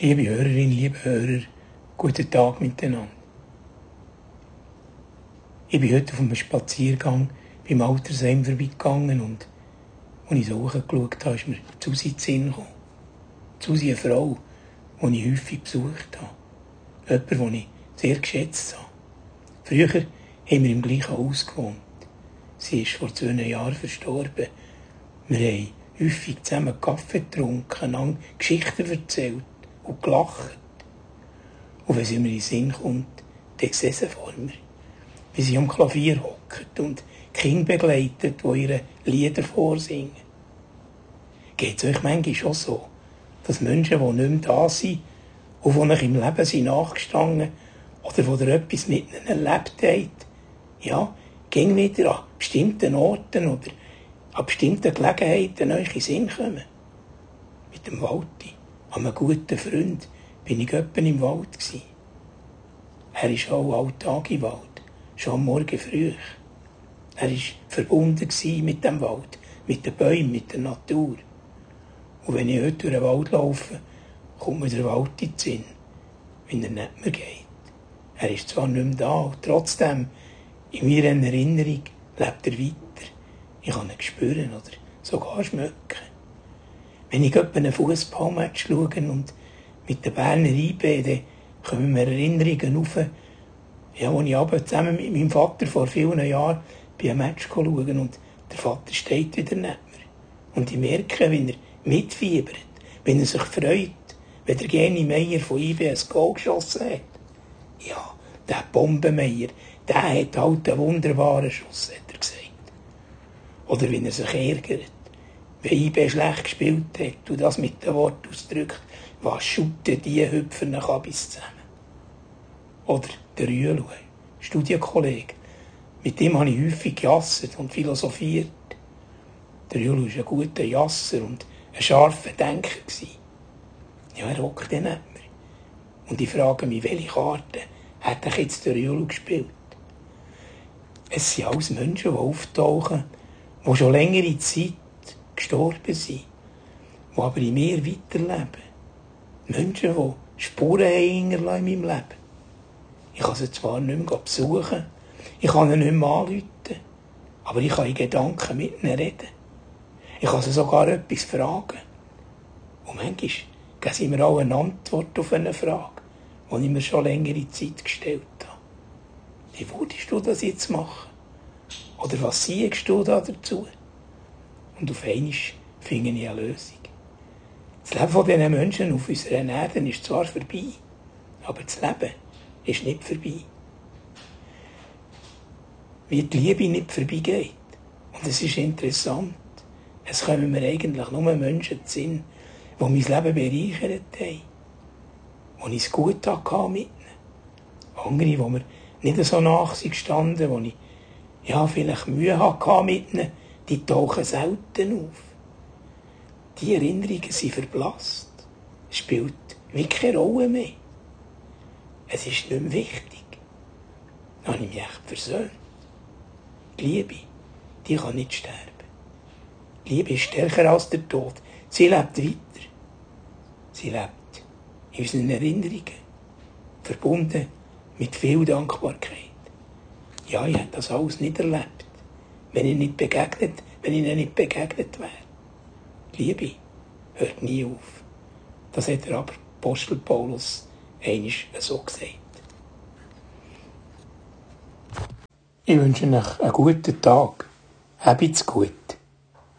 Liebe Hörerinnen, liebe Hörer, guten Tag miteinander. Ich bin heute auf einem Spaziergang beim Altersheim vorbeigegangen und als ich so hochgeschaut habe, ist mir Susi in den Sinn gekommen. Susi, eine Frau, die ich häufig besucht habe. Jemand, den ich sehr geschätzt habe. Früher haben wir im gleichen Haus gewohnt. Sie ist vor zwei Jahren verstorben. Wir haben häufig zusammen Kaffee getrunken, lang Geschichten erzählt und gelacht. Und wenn sie mir in den Sinn kommt, dann sehe sie vor mir, wie sie am Klavier hockt und Kinder begleitet, die ihre Lieder vorsingen. Geht es euch manchmal schon so, dass Menschen, die nicht mehr da sind und die euch im Leben sind nachgestanden oder wo ihr etwas mit ihnen erlebt habt, ja, ging wieder an bestimmten Orten oder an bestimmten Gelegenheiten euch in den Sinn kommen? Mit dem Walti an einem guten Freund bin ich öppen im Wald gsi. Er ist auch alltag im Wald, schon am Morgen früh. Er ist verbunden mit dem Wald, mit den Bäumen, mit der Natur. Und wenn ich heute durch den Wald laufe, kommt mir der Wald in den Sinn, wenn er nicht mehr geht. Er ist zwar nicht mehr da, und trotzdem, in meiner Erinnerung, lebt er weiter. Ich kann ihn spüren oder sogar schmecken. Wenn ich etwa einen Fußballmatch schaue und mit den Berner IB, dann kommen mir Erinnerungen auf, ja, als ich aber zusammen mit meinem Vater vor vielen Jahren bei einem Match schauen und der Vater steht wieder neben mir. Und ich merke, wenn er mitfiebert, wenn er sich freut, wenn der Geni Meier von IB ein Goal geschossen hat. Ja, der Bombenmeier, der hat halt einen wunderbaren Schuss, hat er gesagt. Oder wenn er sich ärgert wenn IB schlecht gespielt hat und das mit dem Wort ausdrückt, was schutten die Hüpfer nach bis zusammen. Oder der Rüelu, Studienkollege. Mit dem habe ich häufig gejassert und philosophiert. Der Rüelu war ein guter Jasser und ein scharfer Denker. Ja, er hockt dann nicht mehr. Und ich frage mich, welche Karte hat er jetzt der Rüelu gespielt? Es sind alles Menschen, die auftauchen, die schon längere Zeit gestorben sind, die aber in mir weiterleben. Menschen, die Spuren haben in meinem Leben. Ich kann sie zwar nicht mehr besuchen, ich kann sie nicht mehr anrufen, aber ich kann in Gedanken mit ihnen reden. Ich kann sie sogar etwas fragen. Und manchmal geben sie mir auch eine Antwort auf eine Frage, die ich mir schon längere Zeit gestellt habe. Wie würdest du das jetzt machen? Oder was siehst du da dazu? Und auf einmal finde ich eine Lösung. Das Leben von diesen Menschen auf unserer Erde ist zwar vorbei, aber das Leben ist nicht vorbei. Wie die Liebe nicht vorbeigeht. Und es ist interessant. Es kommen mir eigentlich nur Menschen zu Sinn, die mein Leben bereichert haben. Wo ich es gut hatte mit ihnen. Andere, die mir nicht so nach sind gestanden, wo ich ja, vielleicht Mühe hatte mit ihnen, die tauchen selten auf. Die Erinnerungen sind verblasst. Es spielt wie keine Rolle mehr. Es ist nicht mehr wichtig. Dann habe ich mich echt versöhnt. Die Liebe, die kann nicht sterben. Die Liebe ist stärker als der Tod. Sie lebt weiter. Sie lebt in unseren Erinnerungen. Verbunden mit viel Dankbarkeit. Ja, ich habe das alles nicht erlebt wenn ich nicht begegnet, wenn ihnen nicht begegnet wäre. Liebe hört nie auf. Das hat der Apostel Paulus einisch so gesagt. Ich wünsche euch einen guten Tag. Habt's gut.